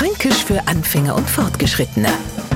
Fränkisch für Anfänger und Fortgeschrittene.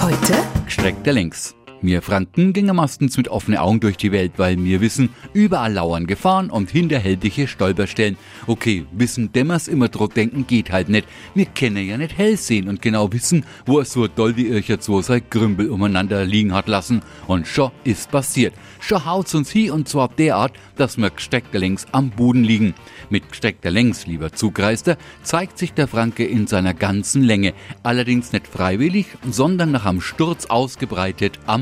Heute Gestreckt der Längs. Wir Franken gingen meistens mit offenen Augen durch die Welt, weil wir wissen, überall lauern Gefahren und hinterhältige Stolperstellen. Okay, wissen dämmers immer drauf denken geht halt nicht. Wir kennen ja nicht hell sehen und genau wissen, wo es so doll wie Ircher zwei sein Grümbel umeinander liegen hat lassen. Und schon ist passiert. Schon haut's uns hier und zwar derart, dass wir gesteckter längs am Boden liegen. Mit gesteckter längs, lieber Zugreister, zeigt sich der Franke in seiner ganzen Länge. Allerdings nicht freiwillig, sondern nach am Sturz ausgebreitet